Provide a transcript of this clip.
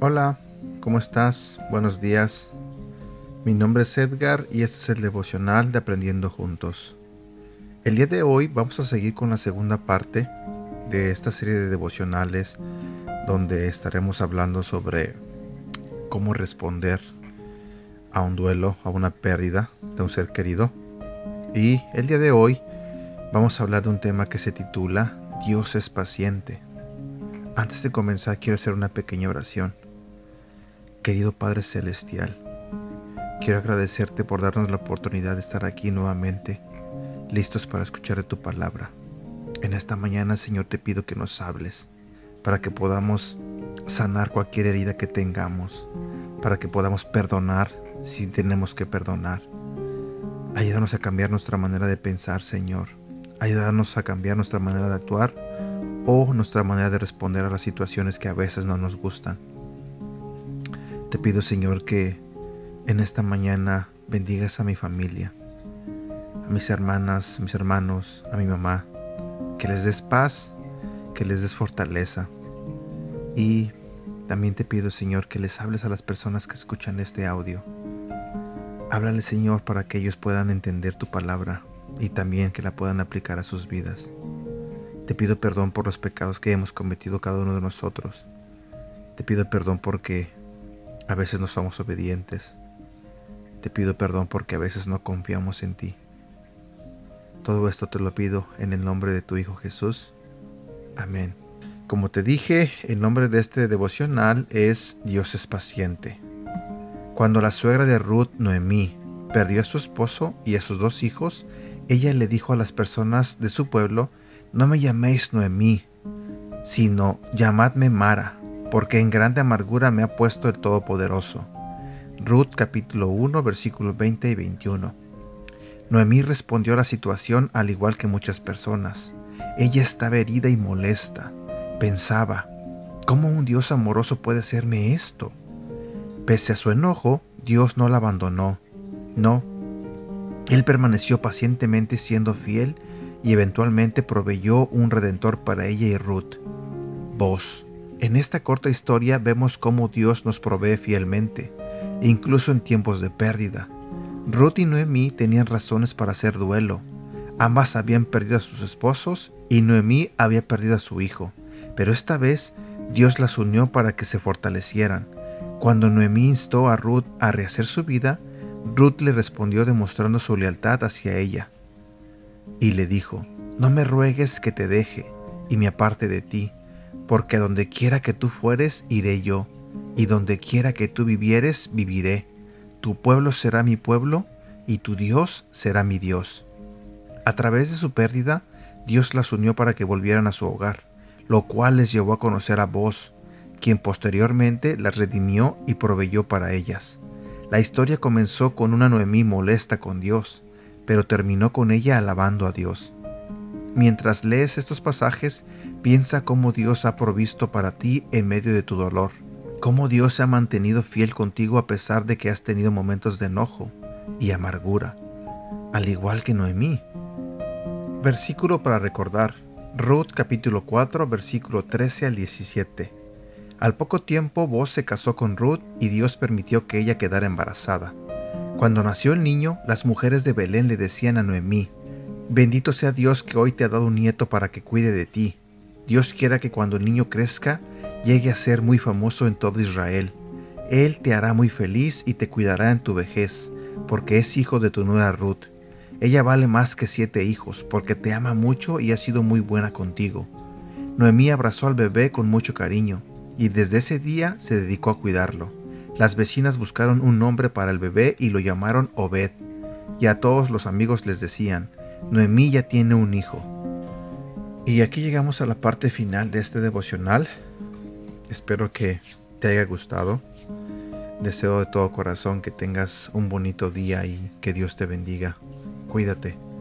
Hola, ¿cómo estás? Buenos días. Mi nombre es Edgar y este es el devocional de Aprendiendo Juntos. El día de hoy vamos a seguir con la segunda parte de esta serie de devocionales donde estaremos hablando sobre cómo responder a un duelo, a una pérdida de un ser querido. Y el día de hoy vamos a hablar de un tema que se titula Dios es paciente. Antes de comenzar quiero hacer una pequeña oración. Querido Padre Celestial, quiero agradecerte por darnos la oportunidad de estar aquí nuevamente, listos para escuchar de tu palabra. En esta mañana, Señor, te pido que nos hables, para que podamos sanar cualquier herida que tengamos, para que podamos perdonar si tenemos que perdonar. Ayúdanos a cambiar nuestra manera de pensar, Señor. Ayúdanos a cambiar nuestra manera de actuar o nuestra manera de responder a las situaciones que a veces no nos gustan. Te pido, Señor, que en esta mañana bendigas a mi familia, a mis hermanas, a mis hermanos, a mi mamá, que les des paz, que les des fortaleza. Y también te pido, Señor, que les hables a las personas que escuchan este audio. Háblale, Señor, para que ellos puedan entender tu palabra y también que la puedan aplicar a sus vidas. Te pido perdón por los pecados que hemos cometido cada uno de nosotros. Te pido perdón porque a veces no somos obedientes. Te pido perdón porque a veces no confiamos en ti. Todo esto te lo pido en el nombre de tu Hijo Jesús. Amén. Como te dije, el nombre de este devocional es Dios es paciente. Cuando la suegra de Ruth, Noemí, perdió a su esposo y a sus dos hijos, ella le dijo a las personas de su pueblo, no me llaméis Noemí, sino llamadme Mara, porque en grande amargura me ha puesto el Todopoderoso. Ruth capítulo 1 versículos 20 y 21. Noemí respondió a la situación al igual que muchas personas. Ella estaba herida y molesta. Pensaba, ¿cómo un Dios amoroso puede hacerme esto? Pese a su enojo, Dios no la abandonó. No, Él permaneció pacientemente siendo fiel y eventualmente proveyó un redentor para ella y Ruth. Vos, en esta corta historia vemos cómo Dios nos provee fielmente, incluso en tiempos de pérdida. Ruth y Noemí tenían razones para hacer duelo. Ambas habían perdido a sus esposos y Noemí había perdido a su hijo. Pero esta vez Dios las unió para que se fortalecieran. Cuando Noemí instó a Ruth a rehacer su vida, Ruth le respondió demostrando su lealtad hacia ella. Y le dijo, no me ruegues que te deje y me aparte de ti porque donde quiera que tú fueres, iré yo, y donde quiera que tú vivieres, viviré. Tu pueblo será mi pueblo, y tu Dios será mi Dios. A través de su pérdida, Dios las unió para que volvieran a su hogar, lo cual les llevó a conocer a vos, quien posteriormente las redimió y proveyó para ellas. La historia comenzó con una Noemí molesta con Dios, pero terminó con ella alabando a Dios. Mientras lees estos pasajes, piensa cómo Dios ha provisto para ti en medio de tu dolor, cómo Dios se ha mantenido fiel contigo a pesar de que has tenido momentos de enojo y amargura, al igual que Noemí. Versículo para recordar, Ruth capítulo 4 versículo 13 al 17. Al poco tiempo Vos se casó con Ruth y Dios permitió que ella quedara embarazada. Cuando nació el niño, las mujeres de Belén le decían a Noemí, Bendito sea Dios que hoy te ha dado un nieto para que cuide de ti. Dios quiera que cuando el niño crezca llegue a ser muy famoso en todo Israel. Él te hará muy feliz y te cuidará en tu vejez, porque es hijo de tu nueva Ruth. Ella vale más que siete hijos, porque te ama mucho y ha sido muy buena contigo. Noemí abrazó al bebé con mucho cariño, y desde ese día se dedicó a cuidarlo. Las vecinas buscaron un nombre para el bebé y lo llamaron Obed, y a todos los amigos les decían, Noemí ya tiene un hijo. Y aquí llegamos a la parte final de este devocional. Espero que te haya gustado. Deseo de todo corazón que tengas un bonito día y que Dios te bendiga. Cuídate.